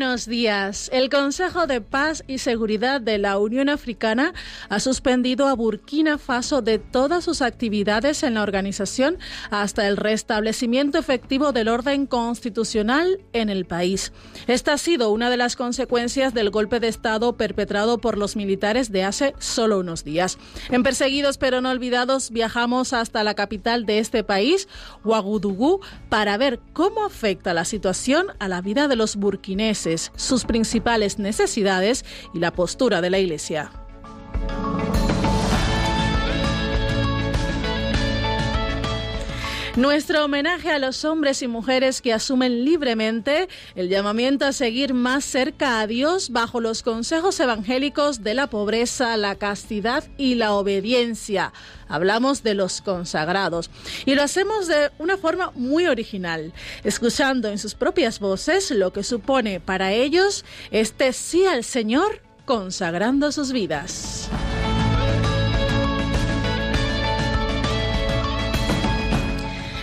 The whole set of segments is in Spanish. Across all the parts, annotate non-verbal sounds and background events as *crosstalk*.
Buenos días. El Consejo de Paz y Seguridad de la Unión Africana ha suspendido a Burkina Faso de todas sus actividades en la organización hasta el restablecimiento efectivo del orden constitucional en el país. Esta ha sido una de las consecuencias del golpe de Estado perpetrado por los militares de hace solo unos días. En Perseguidos pero no olvidados viajamos hasta la capital de este país, Ouagadougou, para ver cómo afecta la situación a la vida de los burkineses sus principales necesidades y la postura de la Iglesia. Nuestro homenaje a los hombres y mujeres que asumen libremente el llamamiento a seguir más cerca a Dios bajo los consejos evangélicos de la pobreza, la castidad y la obediencia. Hablamos de los consagrados y lo hacemos de una forma muy original, escuchando en sus propias voces lo que supone para ellos este sí al Señor consagrando sus vidas.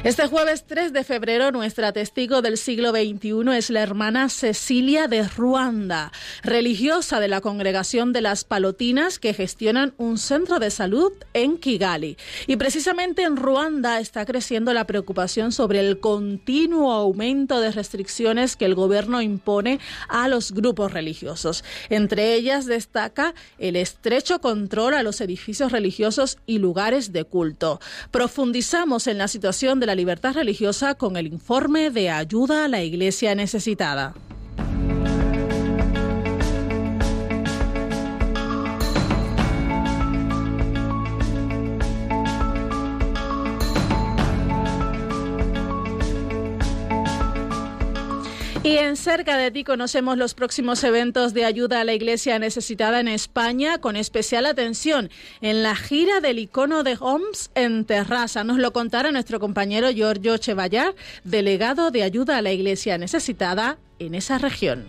Este jueves 3 de febrero, nuestra testigo del siglo XXI es la hermana Cecilia de Ruanda, religiosa de la congregación de las Palotinas que gestionan un centro de salud en Kigali. Y precisamente en Ruanda está creciendo la preocupación sobre el continuo aumento de restricciones que el gobierno impone a los grupos religiosos. Entre ellas destaca el estrecho control a los edificios religiosos y lugares de culto. Profundizamos en la situación de la libertad religiosa con el informe de ayuda a la Iglesia necesitada. Y en cerca de ti conocemos los próximos eventos de ayuda a la iglesia necesitada en España, con especial atención en la gira del icono de Homs en Terrassa. Nos lo contará nuestro compañero Giorgio Chevallar, delegado de ayuda a la iglesia necesitada en esa región.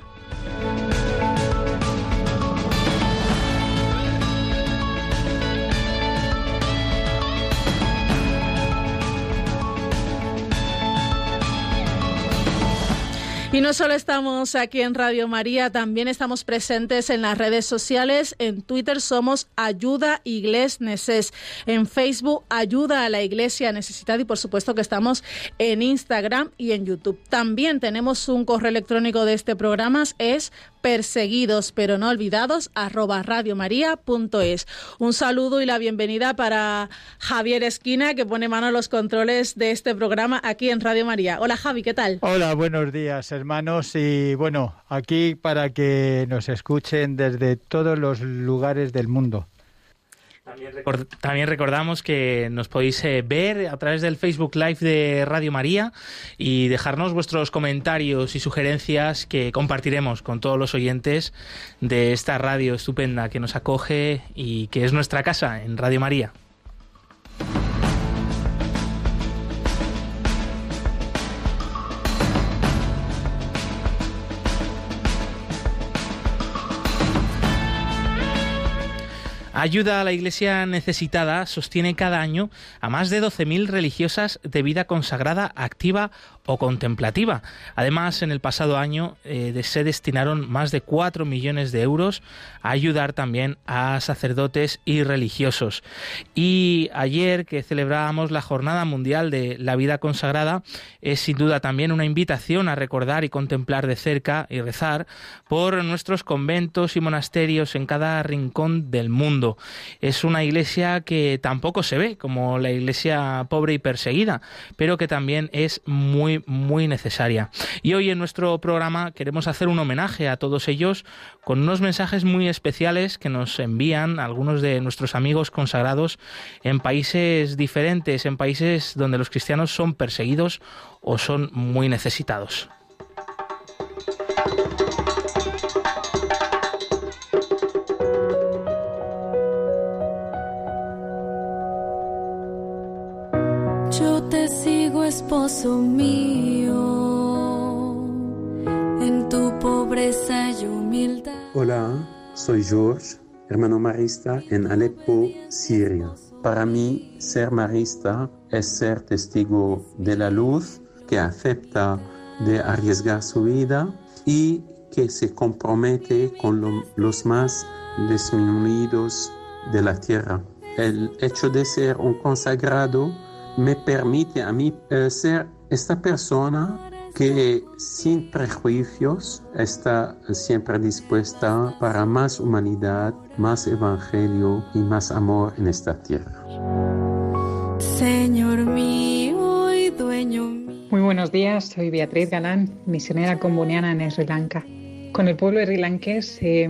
Y no solo estamos aquí en Radio María, también estamos presentes en las redes sociales. En Twitter somos Ayuda Igles Neces. En Facebook Ayuda a la Iglesia Necesitada y por supuesto que estamos en Instagram y en YouTube. También tenemos un correo electrónico de este programa, es perseguidos pero no olvidados arroba radiomaria.es. Un saludo y la bienvenida para Javier Esquina que pone mano a los controles de este programa aquí en Radio María. Hola Javi, ¿qué tal? Hola, buenos días hermanos y bueno, aquí para que nos escuchen desde todos los lugares del mundo. También, recordamos que nos podéis eh, ver a través del Facebook Live de Radio María y dejarnos vuestros comentarios y sugerencias que compartiremos con todos los oyentes de esta radio estupenda que nos acoge y que es nuestra casa en Radio María. Ayuda a la Iglesia necesitada sostiene cada año a más de 12.000 religiosas de vida consagrada activa o contemplativa. Además, en el pasado año eh, se destinaron más de 4 millones de euros a ayudar también a sacerdotes y religiosos. Y ayer que celebrábamos la Jornada Mundial de la Vida Consagrada, es sin duda también una invitación a recordar y contemplar de cerca y rezar por nuestros conventos y monasterios en cada rincón del mundo. Es una iglesia que tampoco se ve como la iglesia pobre y perseguida, pero que también es muy, muy necesaria. Y hoy en nuestro programa queremos hacer un homenaje a todos ellos con unos mensajes muy especiales que nos envían algunos de nuestros amigos consagrados en países diferentes, en países donde los cristianos son perseguidos o son muy necesitados. Esposo mío, en tu pobreza y humildad. Hola, soy George, hermano marista en Aleppo, Siria. Para mí, ser marista es ser testigo de la luz que acepta de arriesgar su vida y que se compromete con los más disminuidos de la tierra. El hecho de ser un consagrado me permite a mí eh, ser esta persona que sin prejuicios está siempre dispuesta para más humanidad, más evangelio y más amor en esta tierra. Señor mío y dueño mío. Muy buenos días, soy Beatriz Galán, misionera comboniana en Sri Lanka. Con el pueblo srilanqués he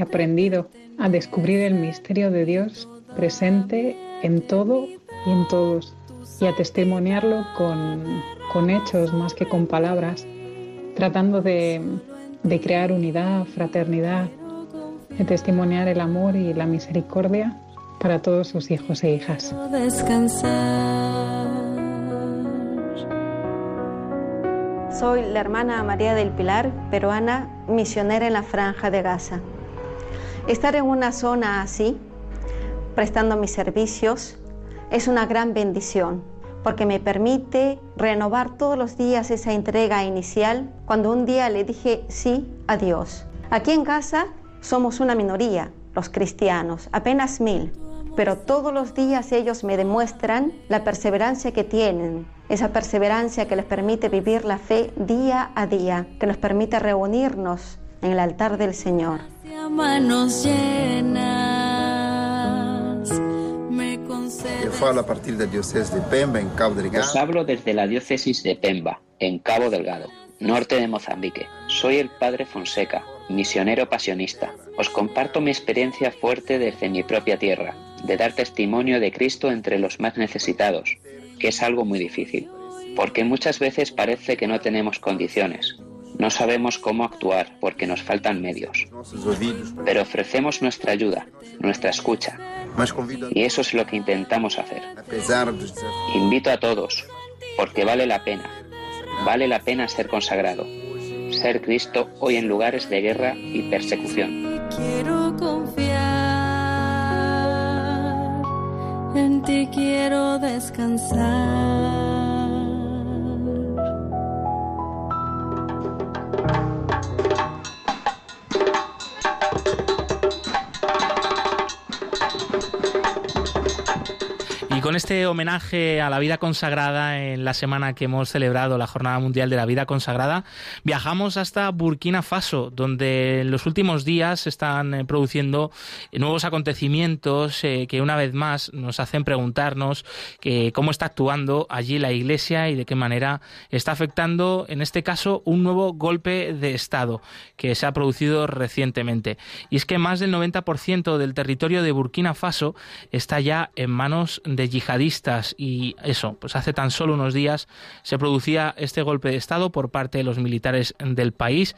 aprendido a descubrir el misterio de Dios presente en todo y en todos y a testimoniarlo con, con hechos más que con palabras, tratando de, de crear unidad, fraternidad, de testimoniar el amor y la misericordia para todos sus hijos e hijas. Soy la hermana María del Pilar, peruana, misionera en la franja de Gaza. Estar en una zona así, prestando mis servicios, es una gran bendición porque me permite renovar todos los días esa entrega inicial cuando un día le dije sí a Dios. Aquí en casa somos una minoría, los cristianos, apenas mil, pero todos los días ellos me demuestran la perseverancia que tienen, esa perseverancia que les permite vivir la fe día a día, que nos permite reunirnos en el altar del Señor. Falo a partir da diocese de Pemba, en Cabo Delgado. Os hablo desde la diócesis de Pemba, en Cabo Delgado, norte de Mozambique. Soy el padre Fonseca, misionero pasionista. Os comparto mi experiencia fuerte desde mi propia tierra, de dar testimonio de Cristo entre los más necesitados, que es algo muy difícil, porque muchas veces parece que no tenemos condiciones. No sabemos cómo actuar porque nos faltan medios. Pero ofrecemos nuestra ayuda, nuestra escucha. Y eso es lo que intentamos hacer. Invito a todos, porque vale la pena. Vale la pena ser consagrado. Ser Cristo hoy en lugares de guerra y persecución. Quiero confiar, en ti quiero descansar. you Y con este homenaje a la vida consagrada en la semana que hemos celebrado la Jornada Mundial de la Vida Consagrada, viajamos hasta Burkina Faso, donde en los últimos días se están eh, produciendo nuevos acontecimientos eh, que una vez más nos hacen preguntarnos que cómo está actuando allí la Iglesia y de qué manera está afectando, en este caso, un nuevo golpe de Estado que se ha producido recientemente. Y es que más del 90% del territorio de Burkina Faso está ya en manos de yihadistas y eso, pues hace tan solo unos días se producía este golpe de Estado por parte de los militares del país.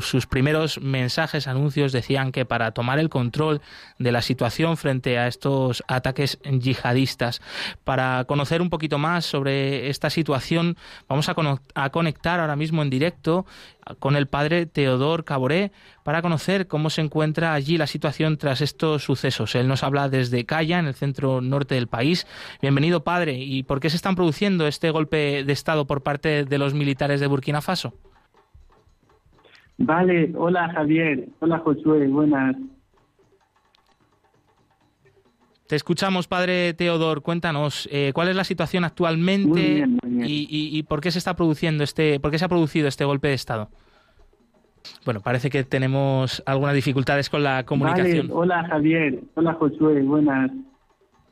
sus primeros mensajes, anuncios decían que para tomar el control de la situación frente a estos ataques yihadistas, para conocer un poquito más sobre esta situación, vamos a conectar ahora mismo en directo con el padre Teodor Caboré para conocer cómo se encuentra allí la situación tras estos sucesos. Él nos habla desde Calla, en el centro norte del país. Bienvenido, padre. ¿Y por qué se están produciendo este golpe de Estado por parte de los militares de Burkina Faso? Vale, hola Javier, hola Josué, buenas. Te escuchamos, padre Teodor. Cuéntanos eh, cuál es la situación actualmente Muy bien, muy bien. Y, y- y por qué se está produciendo este, por qué se ha producido este golpe de estado. Bueno, parece que tenemos algunas dificultades con la comunicación. Vale. Hola Javier, hola Josué, buenas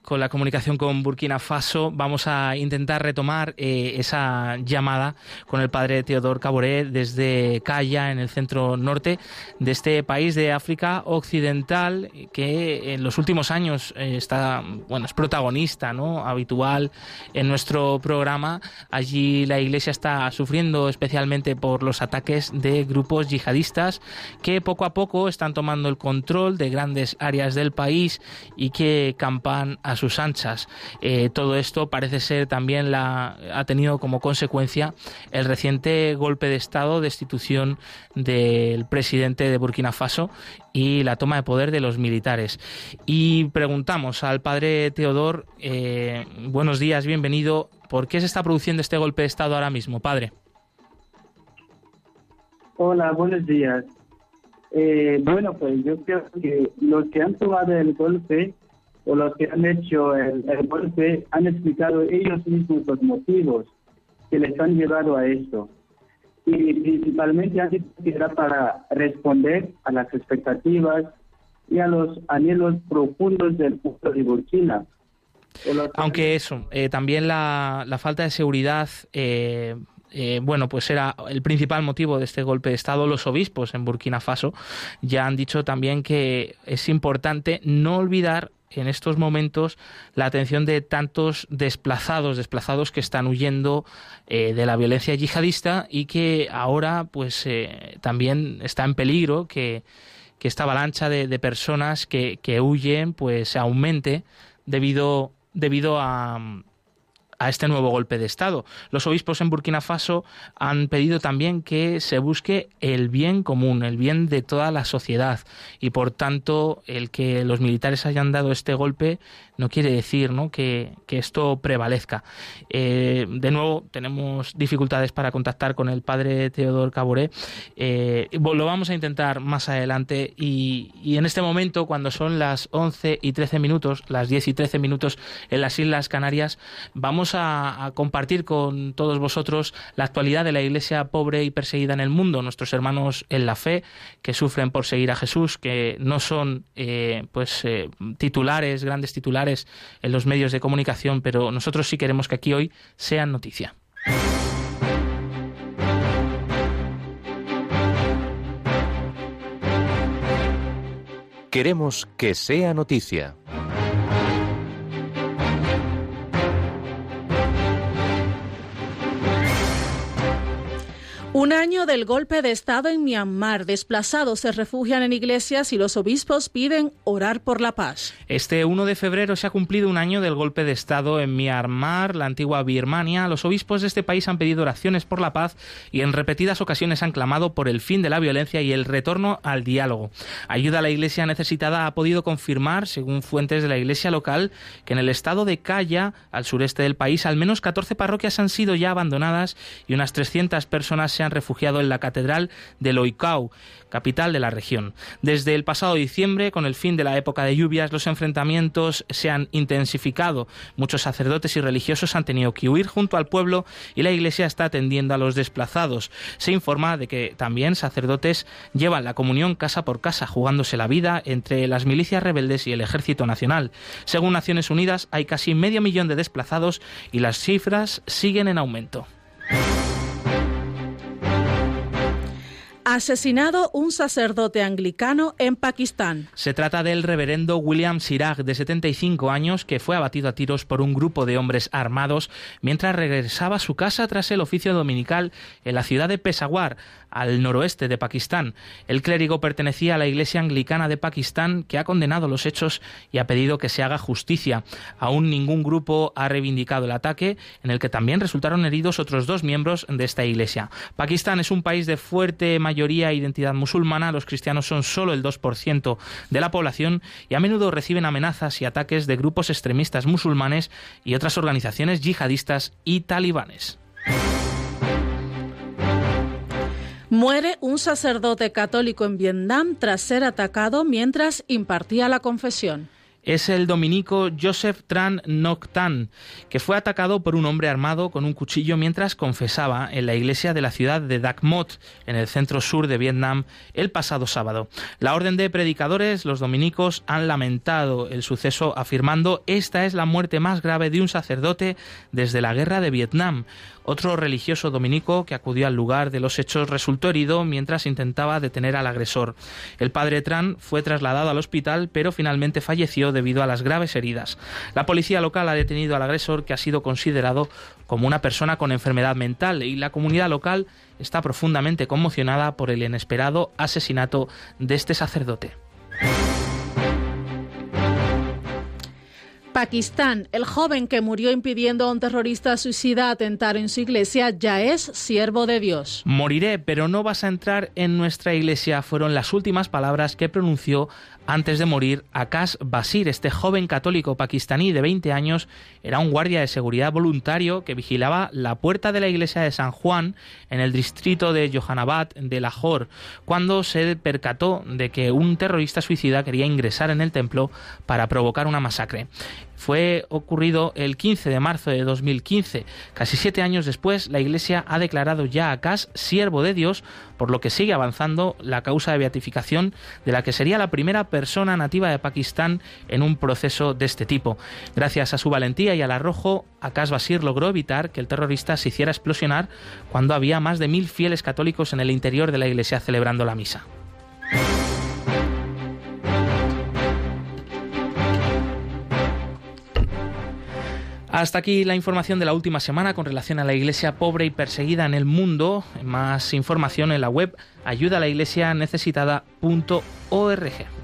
con la comunicación con Burkina Faso. Vamos a intentar retomar eh, esa llamada con el padre Teodor Caboré desde Calla, en el centro norte de este país de África Occidental, que en los últimos años eh, está, bueno, es protagonista, ¿no? Habitual en nuestro programa. Allí la Iglesia está sufriendo especialmente por los ataques de grupos yihadistas que poco a poco están tomando el control de grandes áreas del país y que campan a sus anchas. Eh, todo esto parece ser también la ha tenido como consecuencia el reciente golpe de estado, destitución del presidente de Burkina Faso y la toma de poder de los militares. Y preguntamos al padre Teodor, eh, buenos días, bienvenido. ¿Por qué se está produciendo este golpe de estado ahora mismo, padre? Hola, buenos días. Eh, bueno, pues yo creo que los que han tomado el golpe o los que han hecho el, golpe han explicado ellos mismos los motivos que les han llevado a esto. Y principalmente han dicho que era para responder a las expectativas y a los anhelos profundos del pueblo de Burkina. Aunque eso, eh, también la, falta de seguridad eh, eh, bueno, pues era el principal motivo de este golpe de Estado. Los obispos en Burkina Faso ya han dicho también que es importante no olvidar en estos momentos la atención de tantos desplazados, desplazados que están huyendo eh, de la violencia yihadista y que ahora pues eh, también está en peligro que, esta avalancha de, personas que, que, huyen pues aumente debido, debido a, a este nuevo golpe de Estado. Los obispos en Burkina Faso han pedido también que se busque el bien común, el bien de toda la sociedad y por tanto el que los militares hayan dado este golpe no quiere decir ¿no? Que, esto prevalezca. Eh, de nuevo, tenemos dificultades para contactar con el padre Teodor Caboré. Eh, lo vamos a intentar más adelante y, en este momento, cuando son las 11 y 13 minutos, las 10 y 13 minutos en las Islas Canarias, vamos a, compartir con todos vosotros la actualidad de la iglesia pobre y perseguida en el mundo, nuestros hermanos en la fe que sufren por seguir a Jesús, que no son eh, pues titulares, grandes titulares, en los medios de comunicación, pero nosotros sí queremos que aquí hoy sean noticia. Queremos que sea noticia. Un año del golpe de Estado en Myanmar. Desplazados se refugian en iglesias y los obispos piden orar por la paz. Este 1 de febrero se ha cumplido un año del golpe de Estado en Myanmar, la antigua Birmania. Los obispos de este país han pedido oraciones por la paz y en repetidas ocasiones han clamado por el fin de la violencia y el retorno al diálogo. Ayuda a la iglesia necesitada ha podido confirmar, según fuentes de la iglesia local, que en el estado de Kaya, al sureste del país, al menos 14 parroquias han sido ya abandonadas y unas 300 personas se han refugiado en la Catedral de Loicau, capital de la región. Desde el pasado diciembre, con el fin de la época de lluvias, los enfrentamientos se han intensificado. Muchos sacerdotes y religiosos han tenido que huir junto al pueblo y la Iglesia está atendiendo a los desplazados. Se informa de que también sacerdotes llevan la comunión casa por casa, jugándose la vida entre las milicias rebeldes y el Ejército Nacional. Según Naciones Unidas, hay casi medio millón de desplazados y las cifras siguen en aumento. Asesinado un sacerdote anglicano en Pakistán. Se trata del reverendo William Siraj, de 75 años, que fue abatido a tiros por un grupo de hombres armados mientras regresaba a su casa tras el oficio dominical en la ciudad de Peshawar, al noroeste de Pakistán. El clérigo pertenecía a la Iglesia Anglicana de Pakistán, que ha condenado los hechos y ha pedido que se haga justicia. Aún ningún grupo ha reivindicado el ataque, en el que también resultaron heridos otros dos miembros de esta Iglesia. Pakistán es un país de fuerte mayoría mayoría identidad musulmana, los cristianos son solo el 2% de la población y a menudo reciben amenazas y ataques de grupos extremistas musulmanes y otras organizaciones yihadistas y talibanes. Muere un sacerdote católico en Vietnam tras ser atacado mientras impartía la confesión. es el dominico Joseph Tran Noctan, que fue atacado por un hombre armado con un cuchillo mientras confesaba en la iglesia de la ciudad de Dak Mot, en el centro sur de Vietnam, el pasado sábado. La orden de predicadores, los dominicos, han lamentado el suceso afirmando esta es la muerte más grave de un sacerdote desde la guerra de Vietnam. Otro religioso dominico que acudió al lugar de los hechos resultó herido mientras intentaba detener al agresor. El padre Tran fue trasladado al hospital, pero finalmente falleció debido a las graves heridas. La policía local ha detenido al agresor, que ha sido considerado como una persona con enfermedad mental, y la comunidad local está profundamente conmocionada por el inesperado asesinato de este sacerdote. Pakistán, el joven que murió impidiendo a un terrorista suicida atentar en su iglesia ya es siervo de Dios. Moriré, pero no vas a entrar en nuestra iglesia, fueron las últimas palabras que pronunció antes de morir, Akash Basir, este joven católico pakistaní de 20 años, era un guardia de seguridad voluntario que vigilaba la puerta de la iglesia de San Juan en el distrito de Johanabad de Lahore, cuando se percató de que un terrorista suicida quería ingresar en el templo para provocar una masacre fue ocurrido el 15 de marzo de 2015. Casi siete años después, la Iglesia ha declarado ya a Kass siervo de Dios, por lo que sigue avanzando la causa de beatificación de la que sería la primera persona nativa de Pakistán en un proceso de este tipo. Gracias a su valentía y al arrojo, Akash Basir logró evitar que el terrorista se hiciera explosionar cuando había más de mil fieles católicos en el interior de la iglesia celebrando la misa. Hasta aquí la información de la última semana con relación a la iglesia pobre y perseguida en el mundo. Más información en la web ayudalaiglesianecesitada.org.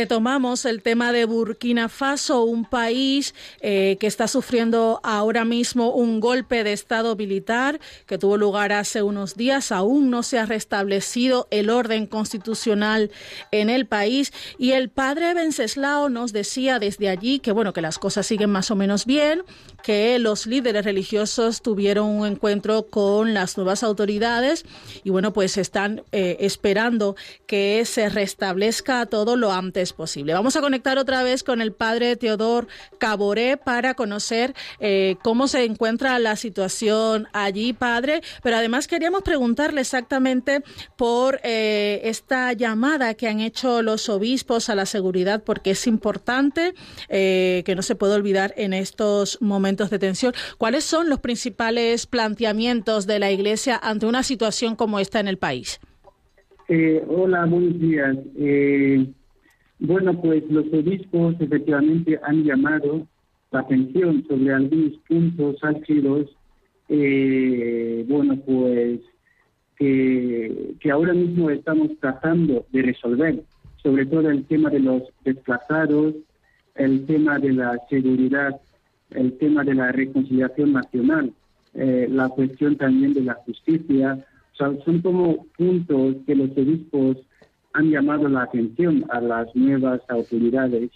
retomamos el tema de Burkina Faso, un país eh, que está sufriendo ahora mismo un golpe de Estado militar que tuvo lugar hace unos días. Aún no se ha restablecido el orden constitucional en el país. Y el padre Venceslao nos decía desde allí que, bueno, que las cosas siguen más o menos bien, que los líderes religiosos tuvieron un encuentro con las nuevas autoridades y, bueno, pues están eh, esperando que se restablezca todo lo antes posible. Vamos a conectar otra vez con el padre Teodor Caboré para conocer eh, cómo se encuentra la situación allí, padre. Pero además queríamos preguntarle exactamente por eh, esta llamada que han hecho los obispos a la seguridad, porque es importante que no se puede olvidar en estos momentos de tensión. ¿Cuáles son los principales planteamientos de la Iglesia ante una situación como esta en el país? hola, buenos días. Bueno, pues los obispos efectivamente han llamado la atención sobre algunos puntos álgidos, eh, bueno, pues que ahora mismo estamos tratando de resolver, sobre todo el tema de los desplazados, el tema de la seguridad, el tema de la reconciliación nacional, eh, la cuestión también de la justicia. O sea, son como puntos que los obispos han llamado la atención a las nuevas autoridades,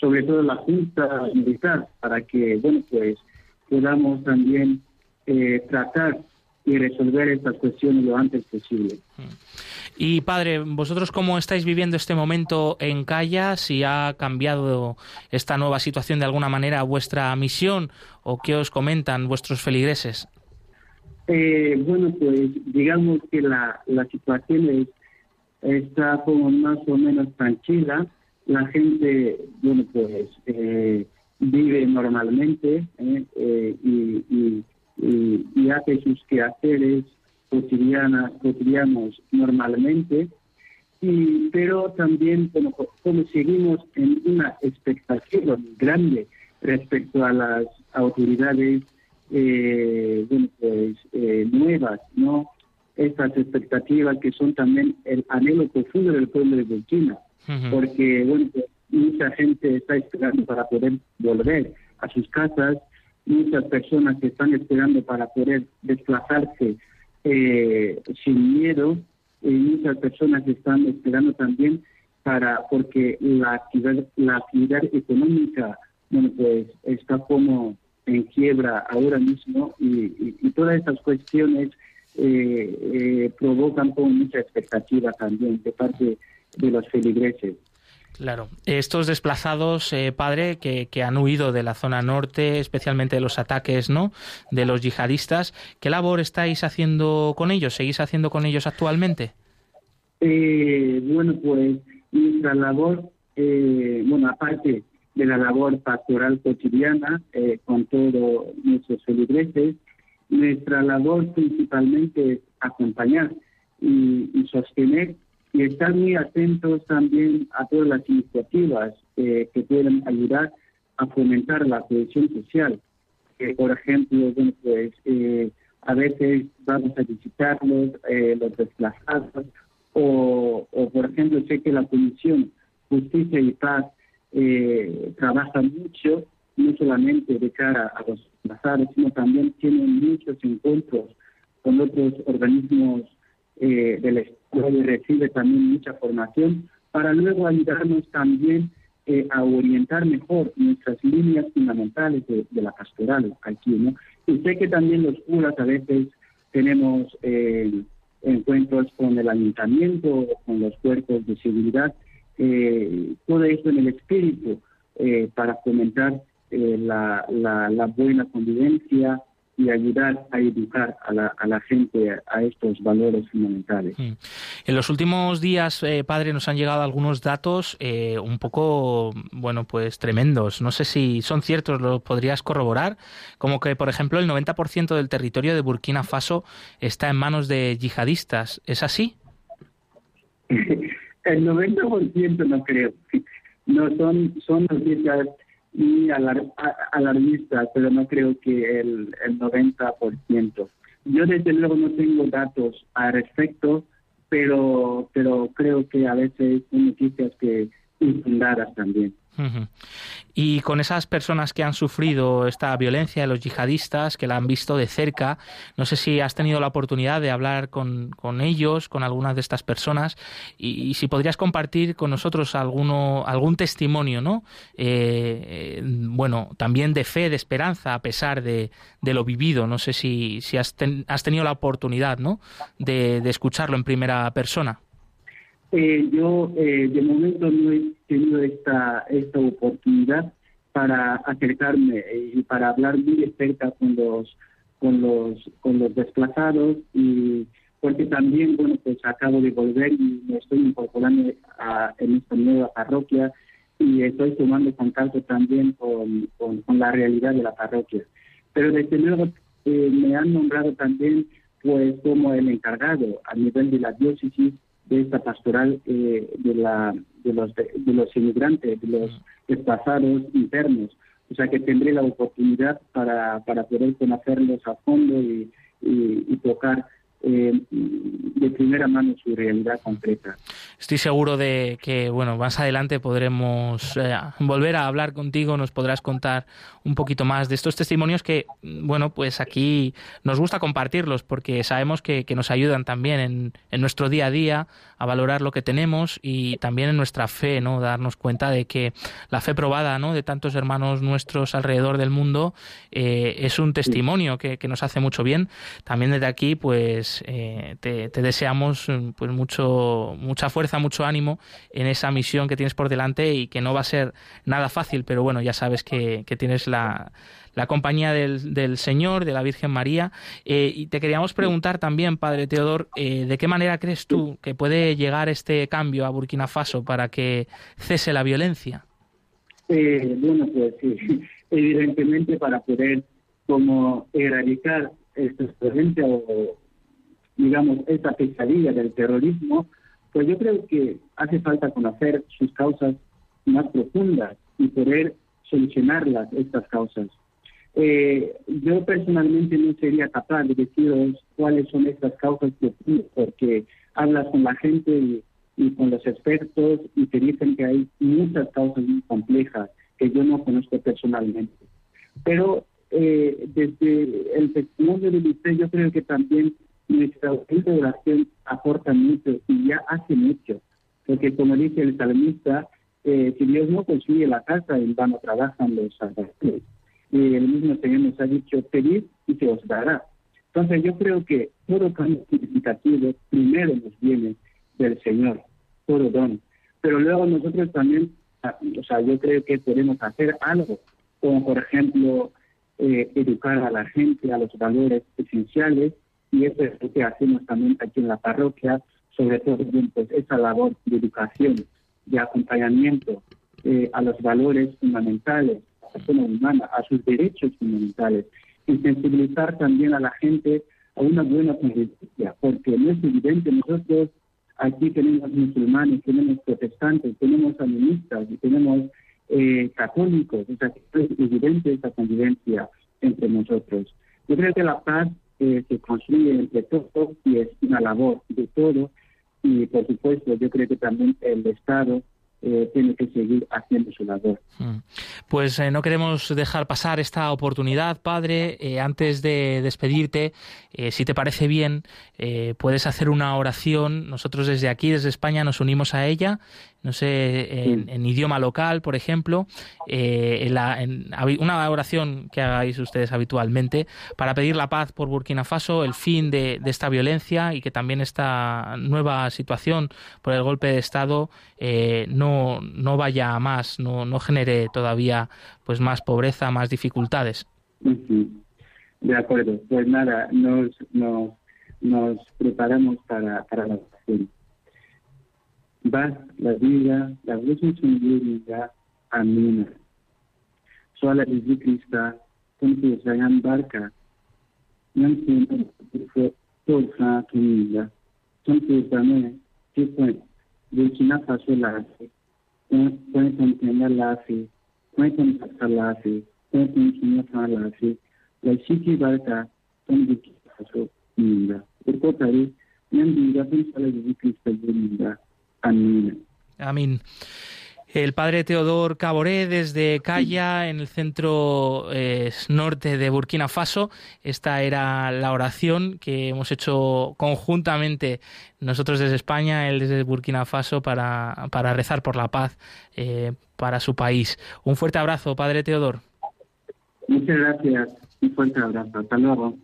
sobre todo la Junta Militar, para que, bueno, pues podamos también eh, tratar y resolver estas cuestiones lo antes posible. Y padre, vosotros cómo estáis viviendo este momento en Calla, si ha cambiado esta nueva situación de alguna manera vuestra misión o qué os comentan vuestros feligreses. Eh, bueno, pues digamos que la, la situación es está como más o menos tranquila. La gente, bueno, pues eh, vive normalmente eh, eh, y, hace sus quehaceres cotidiana, cotidianos normalmente. Y, pero también como, como seguimos en una expectativa grande respecto a las autoridades bueno, pues, nuevas, ¿no? estas expectativas que son también el anhelo profundo del pueblo de Burkina, porque bueno, pues, mucha gente está esperando para poder volver a sus casas, muchas personas que están esperando para poder desplazarse eh, sin miedo y muchas personas están esperando también para porque la actividad la actividad económica bueno pues está como en quiebra ahora mismo y, y, todas estas cuestiones eh, eh, provocan con mucha expectativa también de parte de los feligreses. Claro. Estos desplazados, eh, padre, que, han huido de la zona norte, especialmente de los ataques ¿no? de los yihadistas, ¿qué labor estáis haciendo con ellos? ¿Seguís haciendo con ellos actualmente? Eh, bueno, pues nuestra labor, eh, bueno, aparte de la labor pastoral cotidiana eh, con todos nuestros feligreses, nuestra labor principalmente es acompañar y sostener y estar muy atentos también a todas las iniciativas eh, que pueden ayudar a fomentar la cohesión social. por ejemplo, bueno, pues eh, a veces vamos a visitarlos, eh, los desplazados, o, o, por ejemplo, sé que la Comisión Justicia y Paz trabaja mucho, no solamente de cara a los desplazados, sino también tienen muchos encuentros con otros organismos eh, del Estado y recibe también mucha formación para luego ayudarnos también eh, a orientar mejor nuestras líneas fundamentales de, la pastoral aquí, ¿no? Y sé que también los curas a veces tenemos eh, encuentros con el ayuntamiento, con los cuerpos de seguridad, eh, todo eso en el espíritu para fomentar la, la, la buena convivencia, y ayudar a educar a la, a la gente a estos valores fundamentales. Mm. En los últimos días, eh, padre, nos han llegado algunos datos eh, un poco, bueno, pues tremendos. No sé si son ciertos, ¿lo podrías corroborar? Como que, por ejemplo, el 90% del territorio de Burkina Faso está en manos de yihadistas. ¿Es así? *laughs* el 90% no creo. No son, son noticias y alarmista, pero no creo que el, el 90%. Yo desde luego no tengo datos al respecto, pero, pero creo que a veces son noticias que infundadas también. Y con esas personas que han sufrido esta violencia de los yihadistas, que la han visto de cerca, no sé si has tenido la oportunidad de hablar con, con ellos, con algunas de estas personas, y, si podrías compartir con nosotros alguno, algún testimonio, ¿no? Eh, bueno, también de fe, de esperanza, a pesar de, de lo vivido. No sé si, si has, has tenido la oportunidad, ¿no? De, de escucharlo en primera persona. Eh, yo eh, de momento no he tenido esta, esta oportunidad para acercarme y para hablar muy de cerca con los con los con los desplazados y porque también bueno pues acabo de volver y me estoy incorporando a, en esta nueva parroquia y estoy tomando contacto también con, con, la realidad de la parroquia. Pero desde luego eh, me han nombrado también pues como el encargado a nivel de la diócesis de esta pastoral eh, de, la, de, los, de, los inmigrantes, de los desplazados internos. O sea que tendré la oportunidad para, para poder conocerlos a fondo y, y tocar eh, de primera mano su realidad concreta. Estoy seguro de que, bueno, más adelante podremos eh, volver a hablar contigo, nos podrás contar un poquito más de estos testimonios que, bueno, pues aquí nos gusta compartirlos porque sabemos que, nos ayudan también en, en, nuestro día a día a valorar lo que tenemos y también en nuestra fe, ¿no? Darnos cuenta de que la fe probada, ¿no? De tantos hermanos nuestros alrededor del mundo eh, es un testimonio que, que nos hace mucho bien. También desde aquí, pues eh, te, deseamos mm, pues mucho, mucha fuerza, mucho ánimo en esa misión que tienes por delante y que no va a ser nada fácil, pero bueno, ya sabes que, tienes la, compañía del, Señor, de la Virgen María. Eh, y te queríamos preguntar también, Padre Teodor, eh, ¿de qué manera crees tú que puede llegar este cambio a Burkina Faso para que cese la violencia? bueno, pues sí, *laughs* evidentemente para poder como erradicar esta violencia o digamos, esta pesadilla del terrorismo, pues yo creo que hace falta conocer sus causas más profundas y poder solucionarlas, estas causas. Eh, yo personalmente no sería capaz de deciros cuáles son estas causas porque hablas con la gente y, y con los expertos y te dicen que hay muchas causas muy complejas que yo no conozco personalmente. Pero eh, desde el testimonio de usted yo creo que también nuestra oración aporta mucho y ya hace mucho. Porque como dice el salmista, eh, si Dios no construye la casa, en vano trabajan los sacerdotes. Y el mismo Señor nos ha dicho, pedid y se os dará. Entonces yo creo que todo cambio significativo primero nos viene del Señor, todo don. Pero luego nosotros también, ah, o sea, yo creo que podemos hacer algo, como por ejemplo eh, educar a la gente a los valores esenciales y eso es lo que hacemos también aquí en la parroquia, sobre todo pues, esa labor de educación, de acompañamiento eh, a los valores fundamentales, a la persona humana, a sus derechos fundamentales y sensibilizar también a la gente a una buena convivencia, porque no es evidente, nosotros aquí tenemos musulmanes, tenemos protestantes, tenemos animistas y tenemos eh, católicos, o sea, es evidente esta convivencia entre nosotros. Yo creo que la paz eh, se construye entre todos y es una labor de todos y por supuesto yo creo que también el Estado eh, tiene que seguir haciendo su labor. Mm. Pues eh, no queremos dejar pasar esta oportunidad, padre. Eh, antes de despedirte, si te parece bien, puedes hacer una oración. Nosotros desde aquí, desde España, nos unimos a ella no sé, en, idioma local, por ejemplo, eh, en una oración que hagáis ustedes habitualmente para pedir la paz por Burkina Faso, el fin de, esta violencia y que también esta nueva situación por el golpe de Estado eh, no, no vaya a más, no, no genere todavía pues más pobreza, más dificultades. De acuerdo, pues nada, nos, nos, nos preparamos para, para la oración. Vas la vida, la Virgen Izi Krista, Tonke Zayan Barka, Yansin Tonke Tolfa Tuninga, Tonke Zame, Tikwen, Burkina Faso Lafi, Kwen Tonkenga Lafi, Kwen Tonka Lafi, Kwen Tonkenga Fa Lafi, La Shiki Barka, Tonke Faso Tuninga. Por Tonke Izi Krista Tuninga, Amén. El padre Teodor Caboré desde Calla, en el centro eh, norte de Burkina Faso. Esta era la oración que hemos hecho conjuntamente nosotros desde España, él desde Burkina Faso, para, para rezar por la paz eh, para su país. Un fuerte abrazo, padre Teodor. Muchas gracias. Un fuerte abrazo. Hasta luego.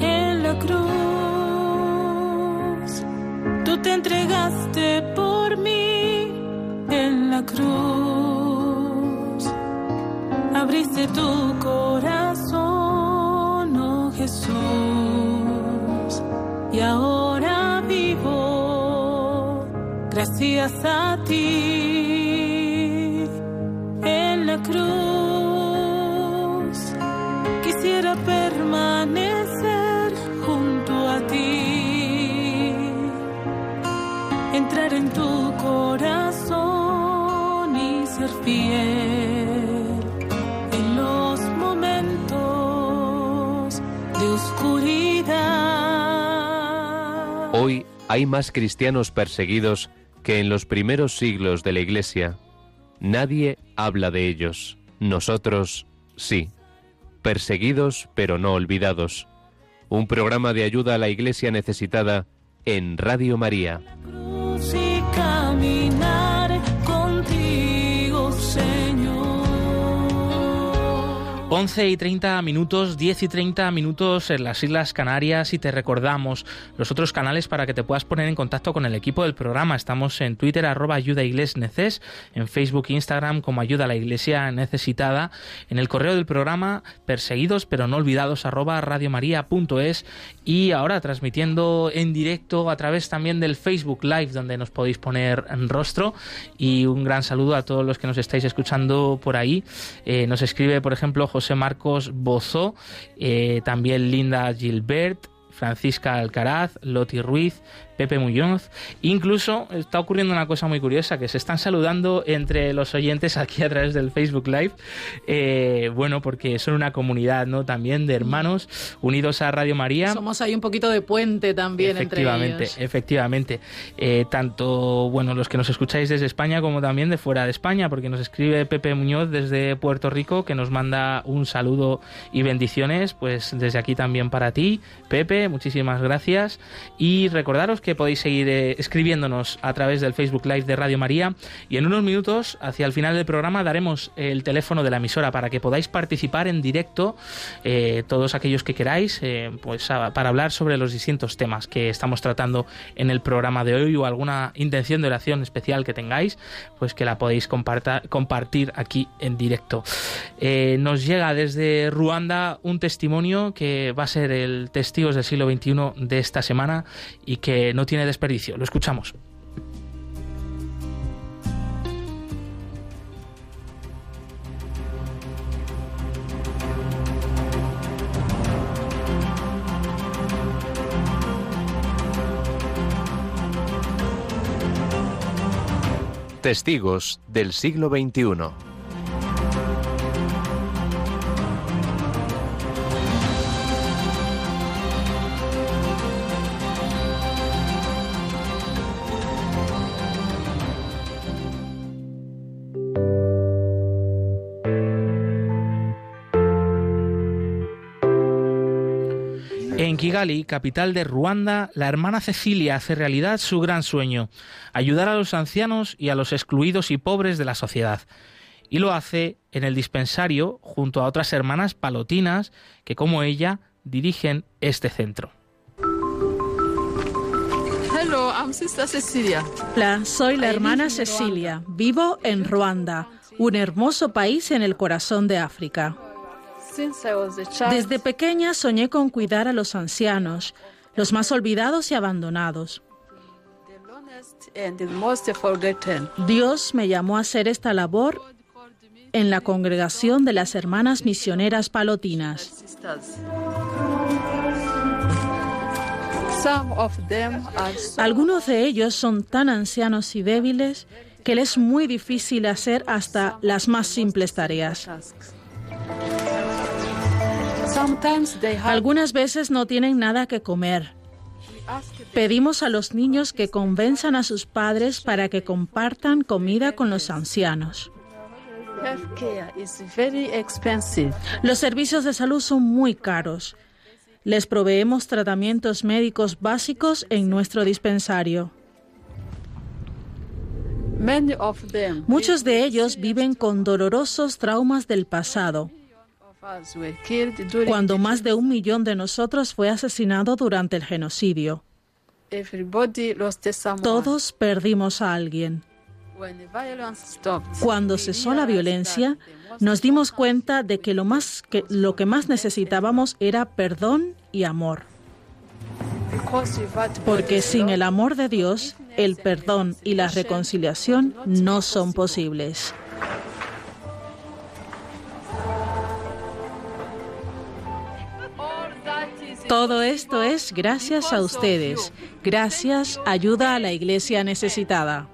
En la cruz, tú te entregaste por mí. En la cruz, abriste tu corazón, oh Jesús. Y ahora vivo gracias a ti cruz. Quisiera permanecer junto a ti, entrar en tu corazón y ser fiel en los momentos de oscuridad. Hoy hay más cristianos perseguidos que en los primeros siglos de la Iglesia Nadie habla de ellos. Nosotros sí. Perseguidos pero no olvidados. Un programa de ayuda a la iglesia necesitada en Radio María. 11 y 30 minutos, 10 y 30 minutos en las Islas Canarias y te recordamos los otros canales para que te puedas poner en contacto con el equipo del programa. Estamos en Twitter arroba ayuda neces, en Facebook Instagram como ayuda a la iglesia necesitada, en el correo del programa perseguidos pero no olvidados arroba radiomaria.es y ahora transmitiendo en directo a través también del Facebook Live donde nos podéis poner en rostro y un gran saludo a todos los que nos estáis escuchando por ahí. Eh, nos escribe por ejemplo José José Marcos Bozó, eh, también Linda Gilbert, Francisca Alcaraz, Loti Ruiz, Pepe Muñoz. Incluso está ocurriendo una cosa muy curiosa, que se están saludando entre los oyentes aquí a través del Facebook Live. Eh, bueno, porque son una comunidad, ¿no? También de hermanos unidos a Radio María. Somos ahí un poquito de puente también entre ellos. Efectivamente, eh, tanto, bueno, los que nos escucháis desde España como también de fuera de España, porque nos escribe Pepe Muñoz desde Puerto Rico, que nos manda un saludo y bendiciones, pues desde aquí también para ti, Pepe, muchísimas gracias. Y recordaros que podéis seguir eh, escribiéndonos a través del Facebook Live de Radio María y en unos minutos, hacia el final del programa, daremos el teléfono de la emisora para que podáis participar en directo, eh, todos aquellos que queráis, eh, pues para hablar sobre los distintos temas que estamos tratando en el programa de hoy o alguna intención de oración especial que tengáis, pues que la podéis compartir aquí en directo. nos llega desde Ruanda un testimonio que va a ser el Testigos del siglo XXI de esta semana y que no tiene desperdicio. Lo escuchamos. Testigos del siglo XXI. Kigali, capital de Ruanda, la hermana Cecilia hace realidad su gran sueño, ayudar a los ancianos y a los excluidos y pobres de la sociedad. Y lo hace en el dispensario junto a otras hermanas palotinas que, como ella, dirigen este centro. Hola, soy la hermana Cecilia. Vivo en Ruanda, un hermoso país en el corazón de África. Desde pequeña soñé con cuidar a los ancianos, los más olvidados y abandonados. Dios me llamó a hacer esta labor en la congregación de las hermanas misioneras palotinas. Algunos de ellos son tan ancianos y débiles que les es muy difícil hacer hasta las más simples tareas. Algunas veces no tienen nada que comer. Pedimos a los niños que convenzan a sus padres para que compartan comida con los ancianos. Los servicios de salud son muy caros. Les proveemos tratamientos médicos básicos en nuestro dispensario. Muchos de ellos viven con dolorosos traumas del pasado cuando más de un millón de nosotros fue asesinado durante el genocidio. Todos perdimos a alguien. Cuando cesó la violencia, nos dimos cuenta de que lo, más, que lo que más necesitábamos era perdón y amor. Porque sin el amor de Dios, el perdón y la reconciliación no son posibles. Todo esto es gracias a ustedes. Gracias, ayuda a la iglesia necesitada.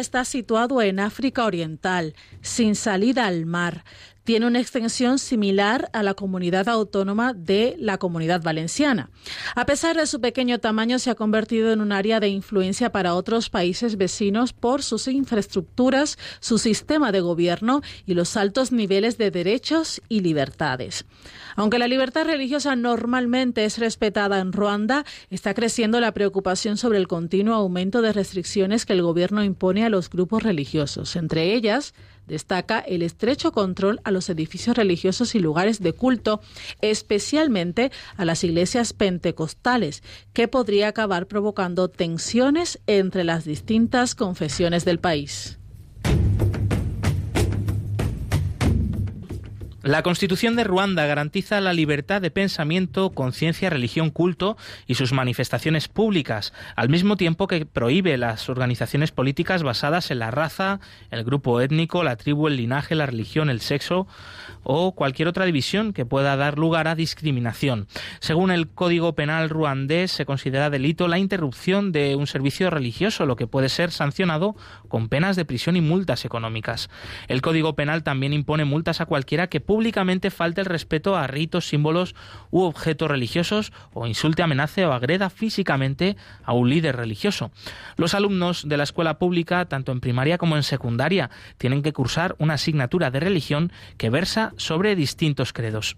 Está situado en África Oriental, sin salida al mar tiene una extensión similar a la comunidad autónoma de la comunidad valenciana. A pesar de su pequeño tamaño, se ha convertido en un área de influencia para otros países vecinos por sus infraestructuras, su sistema de gobierno y los altos niveles de derechos y libertades. Aunque la libertad religiosa normalmente es respetada en Ruanda, está creciendo la preocupación sobre el continuo aumento de restricciones que el gobierno impone a los grupos religiosos, entre ellas Destaca el estrecho control a los edificios religiosos y lugares de culto, especialmente a las iglesias pentecostales, que podría acabar provocando tensiones entre las distintas confesiones del país. La Constitución de Ruanda garantiza la libertad de pensamiento, conciencia, religión, culto y sus manifestaciones públicas, al mismo tiempo que prohíbe las organizaciones políticas basadas en la raza, el grupo étnico, la tribu, el linaje, la religión, el sexo o cualquier otra división que pueda dar lugar a discriminación. Según el Código Penal ruandés, se considera delito la interrupción de un servicio religioso, lo que puede ser sancionado con penas de prisión y multas económicas. El Código Penal también impone multas a cualquiera que públicamente falte el respeto a ritos, símbolos u objetos religiosos o insulte, amenace o agreda físicamente a un líder religioso. Los alumnos de la escuela pública, tanto en primaria como en secundaria, tienen que cursar una asignatura de religión que versa sobre distintos credos.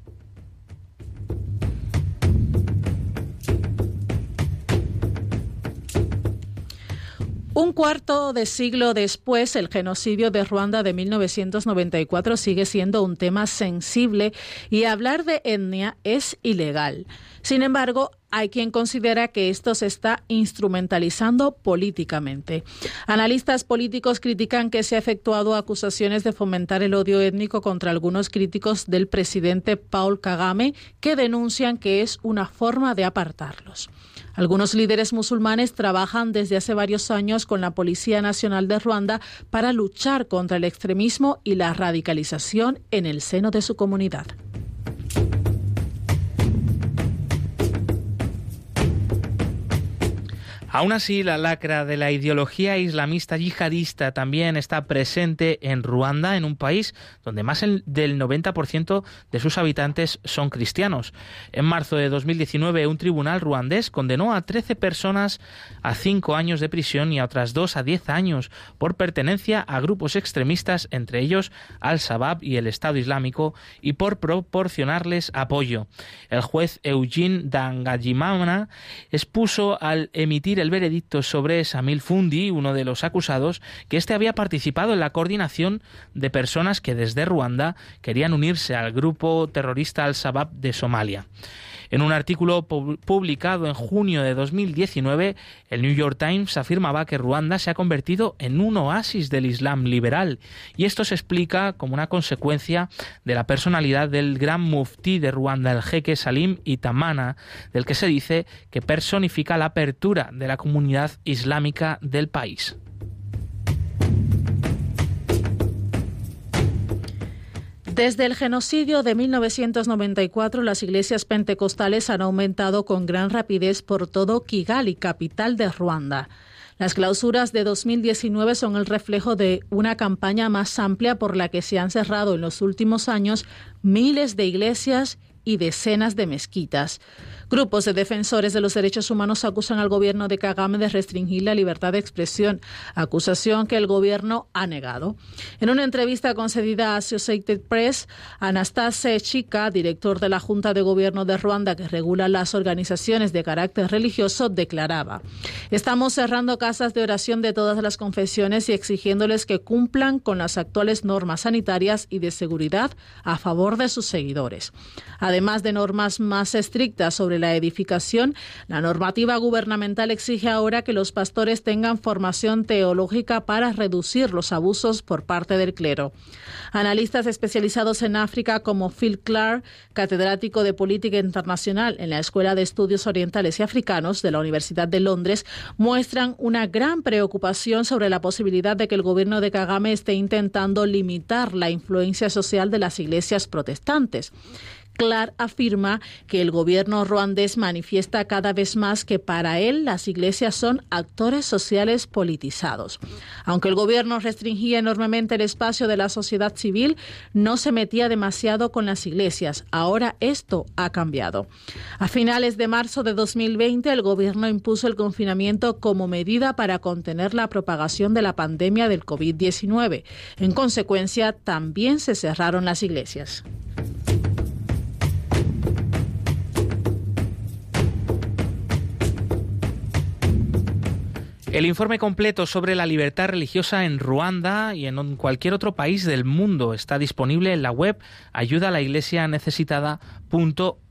Un cuarto de siglo después, el genocidio de Ruanda de 1994 sigue siendo un tema sensible y hablar de etnia es ilegal. Sin embargo, hay quien considera que esto se está instrumentalizando políticamente. Analistas políticos critican que se ha efectuado acusaciones de fomentar el odio étnico contra algunos críticos del presidente Paul Kagame, que denuncian que es una forma de apartarlos. Algunos líderes musulmanes trabajan desde hace varios años con la Policía Nacional de Ruanda para luchar contra el extremismo y la radicalización en el seno de su comunidad. Aún así, la lacra de la ideología islamista yihadista también está presente en Ruanda, en un país donde más del 90% de sus habitantes son cristianos. En marzo de 2019, un tribunal ruandés condenó a 13 personas a 5 años de prisión y a otras 2 a 10 años por pertenencia a grupos extremistas, entre ellos Al-Shabaab y el Estado Islámico, y por proporcionarles apoyo. El juez Eugene Dangajimana expuso al emitir el veredicto sobre Samil Fundi, uno de los acusados, que éste había participado en la coordinación de personas que desde Ruanda querían unirse al grupo terrorista Al-Shabaab de Somalia. En un artículo publicado en junio de 2019, el New York Times afirmaba que Ruanda se ha convertido en un oasis del Islam liberal, y esto se explica como una consecuencia de la personalidad del gran muftí de Ruanda, el jeque Salim Itamana, del que se dice que personifica la apertura de la comunidad islámica del país. Desde el genocidio de 1994, las iglesias pentecostales han aumentado con gran rapidez por todo Kigali, capital de Ruanda. Las clausuras de 2019 son el reflejo de una campaña más amplia por la que se han cerrado en los últimos años miles de iglesias y decenas de mezquitas. Grupos de defensores de los derechos humanos acusan al gobierno de Kagame de restringir la libertad de expresión, acusación que el gobierno ha negado. En una entrevista concedida a Associated Press, Anastase Chika, director de la Junta de Gobierno de Ruanda que regula las organizaciones de carácter religioso, declaraba: Estamos cerrando casas de oración de todas las confesiones y exigiéndoles que cumplan con las actuales normas sanitarias y de seguridad a favor de sus seguidores. Además de normas más estrictas sobre la edificación, la normativa gubernamental exige ahora que los pastores tengan formación teológica para reducir los abusos por parte del clero. Analistas especializados en África como Phil Clark, catedrático de Política Internacional en la Escuela de Estudios Orientales y Africanos de la Universidad de Londres, muestran una gran preocupación sobre la posibilidad de que el gobierno de Kagame esté intentando limitar la influencia social de las iglesias protestantes. Clark afirma que el gobierno ruandés manifiesta cada vez más que para él las iglesias son actores sociales politizados. Aunque el gobierno restringía enormemente el espacio de la sociedad civil, no se metía demasiado con las iglesias. Ahora esto ha cambiado. A finales de marzo de 2020, el gobierno impuso el confinamiento como medida para contener la propagación de la pandemia del COVID-19. En consecuencia, también se cerraron las iglesias. El informe completo sobre la libertad religiosa en Ruanda y en cualquier otro país del mundo está disponible en la web ayudalaiglesianecesitada.org.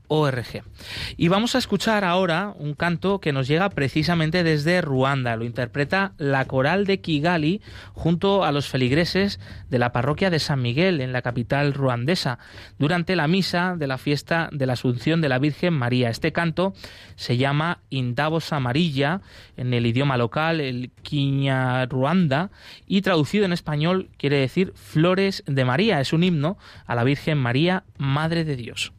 Y vamos a escuchar ahora un canto que nos llega precisamente desde Ruanda. Lo interpreta la coral de Kigali junto a los feligreses de la parroquia de San Miguel en la capital ruandesa durante la misa de la fiesta de la Asunción de la Virgen María. Este canto se llama Indavos Amarilla en el idioma local, el Ruanda, y traducido en español quiere decir Flores de María. Es un himno a la Virgen María, Madre de Dios.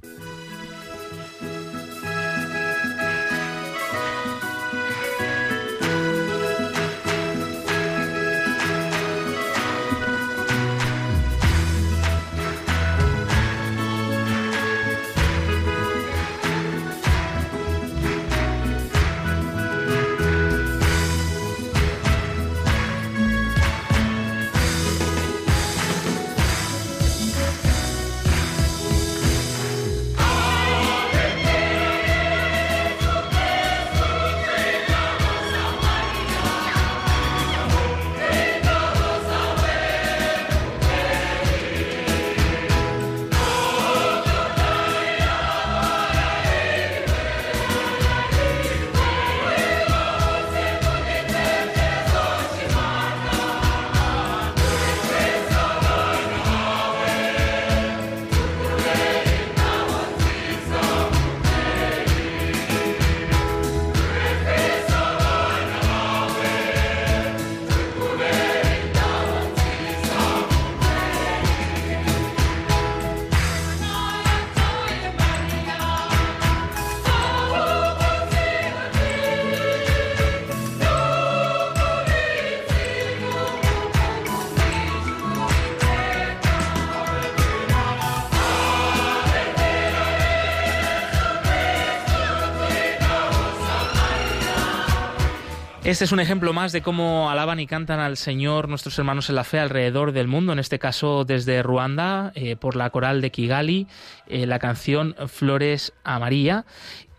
Este es un ejemplo más de cómo alaban y cantan al Señor nuestros hermanos en la fe alrededor del mundo, en este caso desde Ruanda, eh, por la coral de Kigali, eh, la canción Flores a María.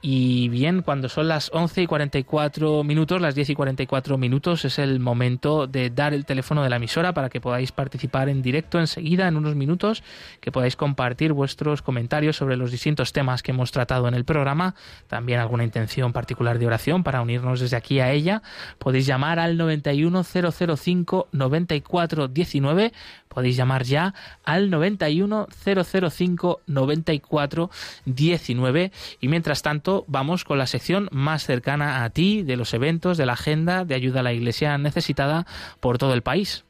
Y bien, cuando son las 11 y 44 minutos, las 10 y 44 minutos, es el momento de dar el teléfono de la emisora para que podáis participar en directo enseguida, en unos minutos, que podáis compartir vuestros comentarios sobre los distintos temas que hemos tratado en el programa, también alguna intención particular de oración para unirnos desde aquí a ella. Podéis llamar al 91005 9419 podéis llamar ya al 91 005 94 19 y mientras tanto vamos con la sección más cercana a ti de los eventos de la agenda de ayuda a la iglesia necesitada por todo el país.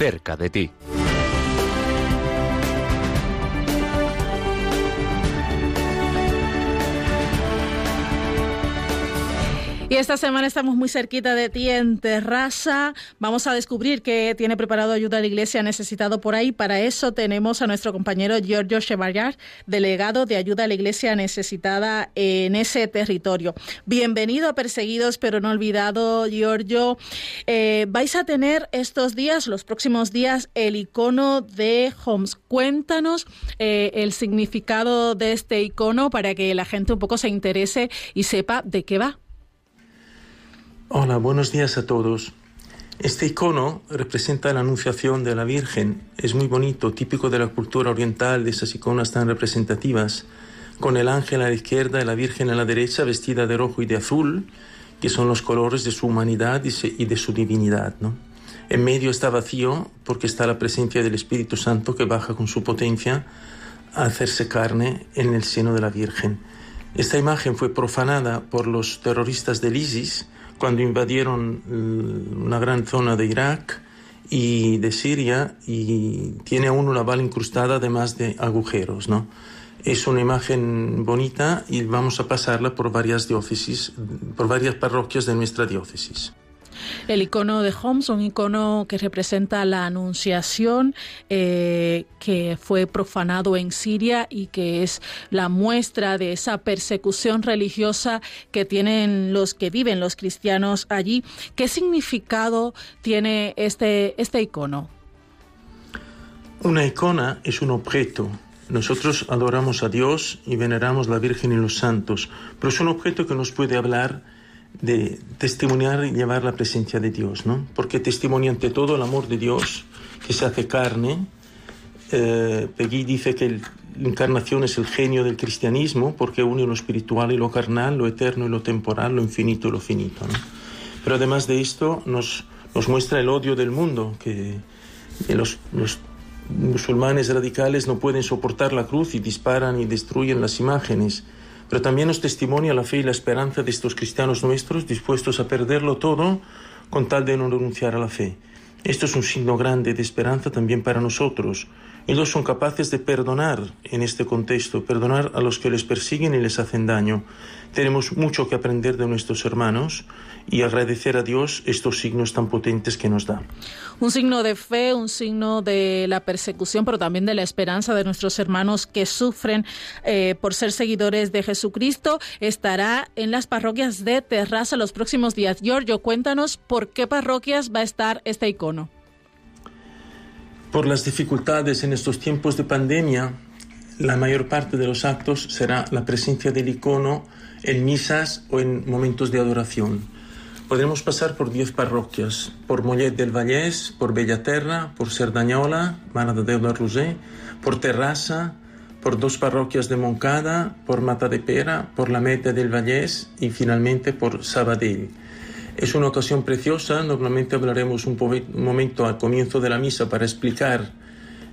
cerca de ti. Y esta semana estamos muy cerquita de ti en Terraza. Vamos a descubrir qué tiene preparado ayuda a la iglesia necesitado por ahí. Para eso tenemos a nuestro compañero Giorgio Chevallar, delegado de ayuda a la iglesia necesitada en ese territorio. Bienvenido a Perseguidos pero no olvidado, Giorgio. Eh, vais a tener estos días, los próximos días, el icono de Homs. Cuéntanos eh, el significado de este icono para que la gente un poco se interese y sepa de qué va. Hola, buenos días a todos. Este icono representa la anunciación de la Virgen. Es muy bonito, típico de la cultura oriental, de esas iconas tan representativas, con el ángel a la izquierda y la Virgen a la derecha, vestida de rojo y de azul, que son los colores de su humanidad y de su divinidad. ¿no? En medio está vacío porque está la presencia del Espíritu Santo que baja con su potencia a hacerse carne en el seno de la Virgen. Esta imagen fue profanada por los terroristas del ISIS cuando invadieron una gran zona de Irak y de Siria y tiene aún una bala incrustada además de agujeros, ¿no? Es una imagen bonita y vamos a pasarla por varias diócesis, por varias parroquias de nuestra diócesis. El icono de Homs, un icono que representa la anunciación eh, que fue profanado en Siria y que es la muestra de esa persecución religiosa que tienen los que viven los cristianos allí. ¿Qué significado tiene este, este icono? Una icona es un objeto. Nosotros adoramos a Dios y veneramos la Virgen y los santos, pero es un objeto que nos puede hablar de testimoniar y llevar la presencia de Dios, ¿no? Porque testimonia ante todo el amor de Dios que se hace carne. Eh, dice que la encarnación es el genio del cristianismo porque une lo espiritual y lo carnal, lo eterno y lo temporal, lo infinito y lo finito. Pero además de esto nos, nos muestra el odio del mundo, que, los musulmanes radicales no pueden soportar la cruz y disparan y destruyen las imágenes pero también nos testimonia la fe y la esperanza de estos cristianos nuestros dispuestos a perderlo todo con tal de no renunciar a la fe. Esto es un signo grande de esperanza también para nosotros. Ellos son capaces de perdonar en este contexto, perdonar a los que les persiguen y les hacen daño. Tenemos mucho que aprender de nuestros hermanos y agradecer a Dios estos signos tan potentes que nos da. Un signo de fe, un signo de la persecución, pero también de la esperanza de nuestros hermanos que sufren eh, por ser seguidores de Jesucristo, estará en las parroquias de Terraza los próximos días. Giorgio, cuéntanos por qué parroquias va a estar este icono. Por las dificultades en estos tiempos de pandemia, la mayor parte de los actos será la presencia del icono en misas o en momentos de adoración. Podremos pasar por 10 parroquias, por Mollet del Vallès, por Bellaterra, por Cerdañola, Mare de Déu por Terrassa, por dos parroquias de Moncada, por Mata de Pera, por la Meta del Vallès y finalmente por Sabadell. Es una ocasión preciosa, normalmente hablaremos un momento al comienzo de la misa para explicar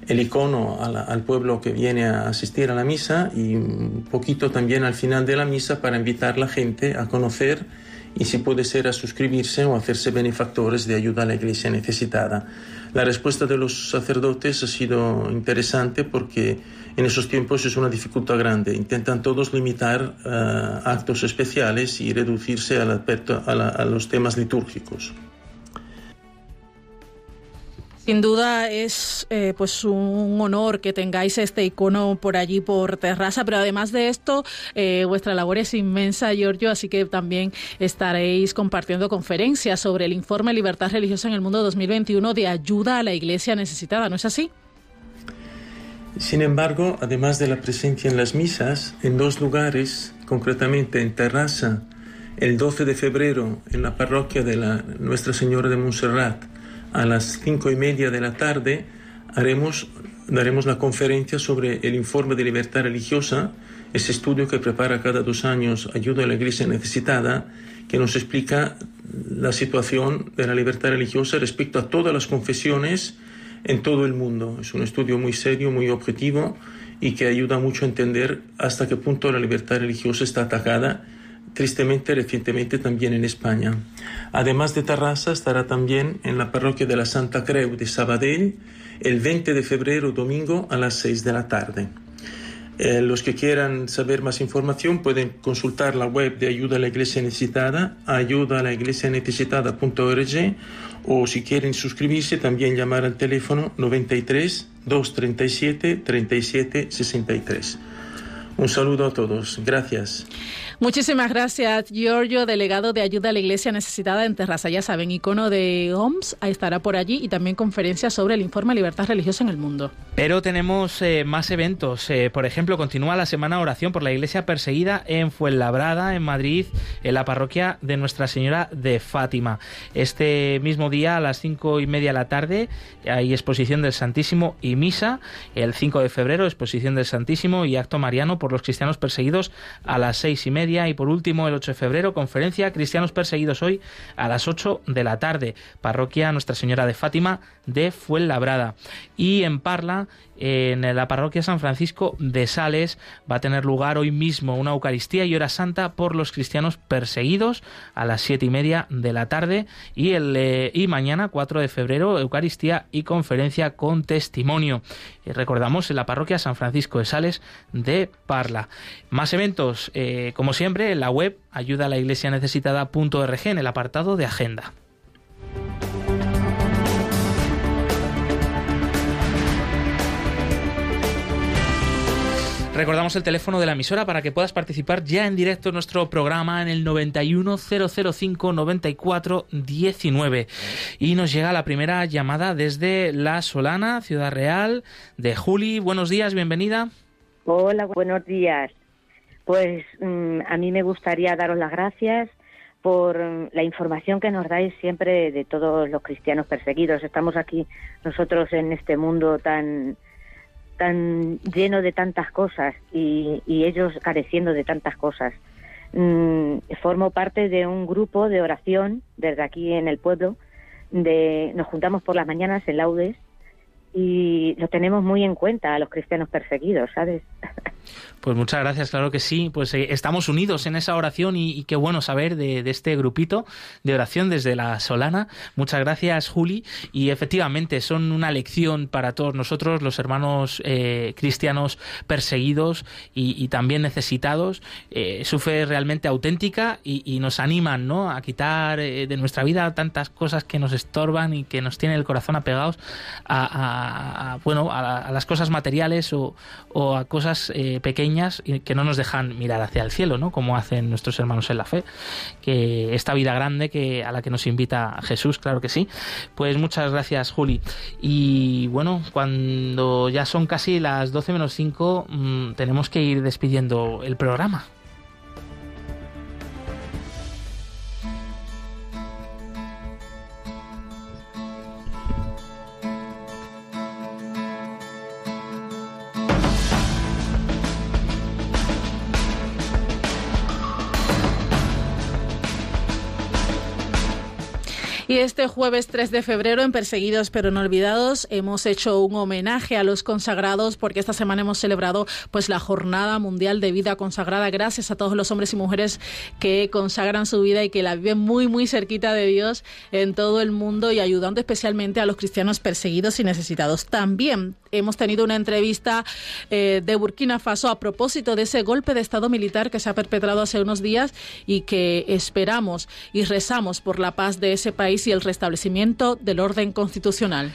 el icono al, al, pueblo que viene a asistir a la misa y un poquito también al final de la misa para invitar a la gente a conocer y si puede ser a suscribirse o hacerse benefactores de ayuda a la iglesia necesitada. La respuesta de los sacerdotes ha sido interesante porque en esos tiempos es una dificultad grande. Intentan todos limitar uh, actos especiales y reducirse a, la, a, a los temas litúrgicos. Sin duda es eh, pues un honor que tengáis este icono por allí por terraza, pero además de esto, eh, vuestra labor es inmensa, Giorgio, así que también estaréis compartiendo conferencias sobre el informe Libertad Religiosa en el Mundo 2021 de ayuda a la Iglesia necesitada, ¿no es así? Sin embargo, además de la presencia en las misas, en dos lugares, concretamente en Terraza, el 12 de febrero en la parroquia de la Nuestra Señora de Montserrat, a las cinco y media de la tarde daremos la conferencia sobre el informe de libertad religiosa, ese estudio que prepara cada dos años Ayuda a la Iglesia Necesitada, que nos explica la situación de la libertad religiosa respecto a todas las confesiones en todo el mundo. Es un estudio muy serio, muy objetivo y que ayuda mucho a entender hasta qué punto la libertad religiosa está atacada tristemente recientemente también en España. Además de Tarrasa, estará también en la parroquia de la Santa Creu de Sabadell el 20 de febrero, domingo, a las 6 de la tarde. Eh, los que quieran saber más información pueden consultar la web de Ayuda a la Iglesia Necesitada, ayudaalaiglesianecesitada.org o si quieren suscribirse también llamar al teléfono 93 237 37 63. Un saludo a todos. Gracias. Muchísimas gracias, Giorgio, delegado de ayuda a la Iglesia Necesitada en Terraza. Ya saben, icono de OMS estará por allí y también conferencias sobre el informe Libertad Religiosa en el Mundo. Pero tenemos eh, más eventos. Eh, por ejemplo, continúa la semana de oración por la Iglesia perseguida en Fuenlabrada, en Madrid, en la parroquia de Nuestra Señora de Fátima. Este mismo día, a las cinco y media de la tarde, hay exposición del Santísimo y misa. El 5 de febrero, exposición del Santísimo y acto mariano por los cristianos perseguidos a las seis y media. Media y por último el 8 de febrero conferencia Cristianos Perseguidos hoy a las 8 de la tarde, parroquia Nuestra Señora de Fátima de Fuenlabrada. Y en Parla en la parroquia San Francisco de Sales va a tener lugar hoy mismo una Eucaristía y hora santa por los cristianos perseguidos a las siete y media de la tarde y, el, eh, y mañana 4 de febrero Eucaristía y conferencia con testimonio. Y recordamos en la parroquia San Francisco de Sales de Parla. Más eventos, eh, como siempre, en la web ayuda a la iglesia necesitada.org en el apartado de agenda. Recordamos el teléfono de la emisora para que puedas participar ya en directo en nuestro programa en el 910059419. Y nos llega la primera llamada desde La Solana, Ciudad Real, de Juli. Buenos días, bienvenida. Hola, buenos días. Pues mm, a mí me gustaría daros las gracias por la información que nos dais siempre de todos los cristianos perseguidos. Estamos aquí nosotros en este mundo tan tan lleno de tantas cosas y, ellos careciendo de tantas cosas. Mm, formo parte de un grupo de oración desde aquí en el pueblo. De, nos juntamos por las mañanas en laudes y lo tenemos muy en cuenta a los cristianos perseguidos, ¿sabes? *laughs* Pues muchas gracias, claro que sí. Pues eh, estamos unidos en esa oración y, qué bueno saber de, este grupito de oración desde la Solana. Muchas gracias, Juli. Y efectivamente son una lección para todos nosotros, los hermanos eh, cristianos perseguidos y, también necesitados. Eh, su fe realmente auténtica y, nos animan ¿no? a quitar de nuestra vida tantas cosas que nos estorban y que nos tienen el corazón apegados a, bueno, a, las cosas materiales o, o a cosas pequeñas y que no nos dejan mirar hacia el cielo, ¿no? Como hacen nuestros hermanos en la fe, que esta vida grande que a la que nos invita Jesús, claro que sí. Pues muchas gracias, Juli. Y bueno, cuando ya son casi las 12 menos 5, mm, tenemos que ir despidiendo el programa. Y este jueves 3 de febrero, en Perseguidos pero no olvidados, hemos hecho un homenaje a los consagrados porque esta semana hemos celebrado pues la Jornada Mundial de Vida Consagrada. Gracias a todos los hombres y mujeres que consagran su vida y que la viven muy, muy cerquita de Dios en todo el mundo y ayudando especialmente a los cristianos perseguidos y necesitados. También hemos tenido una entrevista eh, de Burkina Faso a propósito de ese golpe de Estado militar que se ha perpetrado hace unos días y que esperamos y rezamos por la paz de ese país y el restablecimiento del orden constitucional.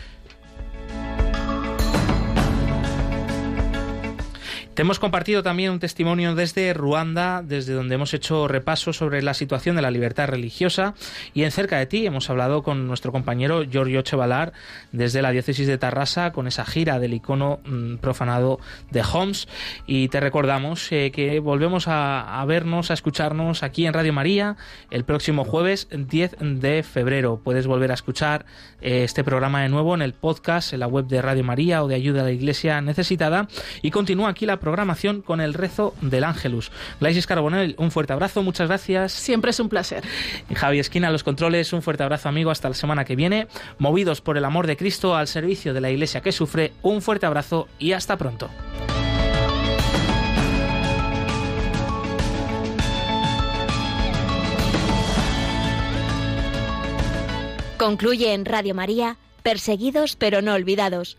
Te hemos compartido también un testimonio desde Ruanda, desde donde hemos hecho repaso sobre la situación de la libertad religiosa. Y en cerca de ti hemos hablado con nuestro compañero Giorgio Chevalar desde la diócesis de Tarrasa con esa gira del icono mm, profanado de Homs. Y te recordamos eh, que volvemos a, vernos, a escucharnos aquí en Radio María el próximo jueves 10 de febrero. Puedes volver a escuchar eh, este programa de nuevo en el podcast, en la web de Radio María o de Ayuda a la Iglesia Necesitada. Y continúa aquí la programación con el rezo del Ángelus. Laisis Carbonell, un fuerte abrazo, muchas gracias. Siempre es un placer. Y Javi Esquina, los controles, un fuerte abrazo amigo, hasta la semana que viene. Movidos por el amor de Cristo al servicio de la Iglesia que sufre, un fuerte abrazo y hasta pronto. Concluye en Radio María, Perseguidos pero no olvidados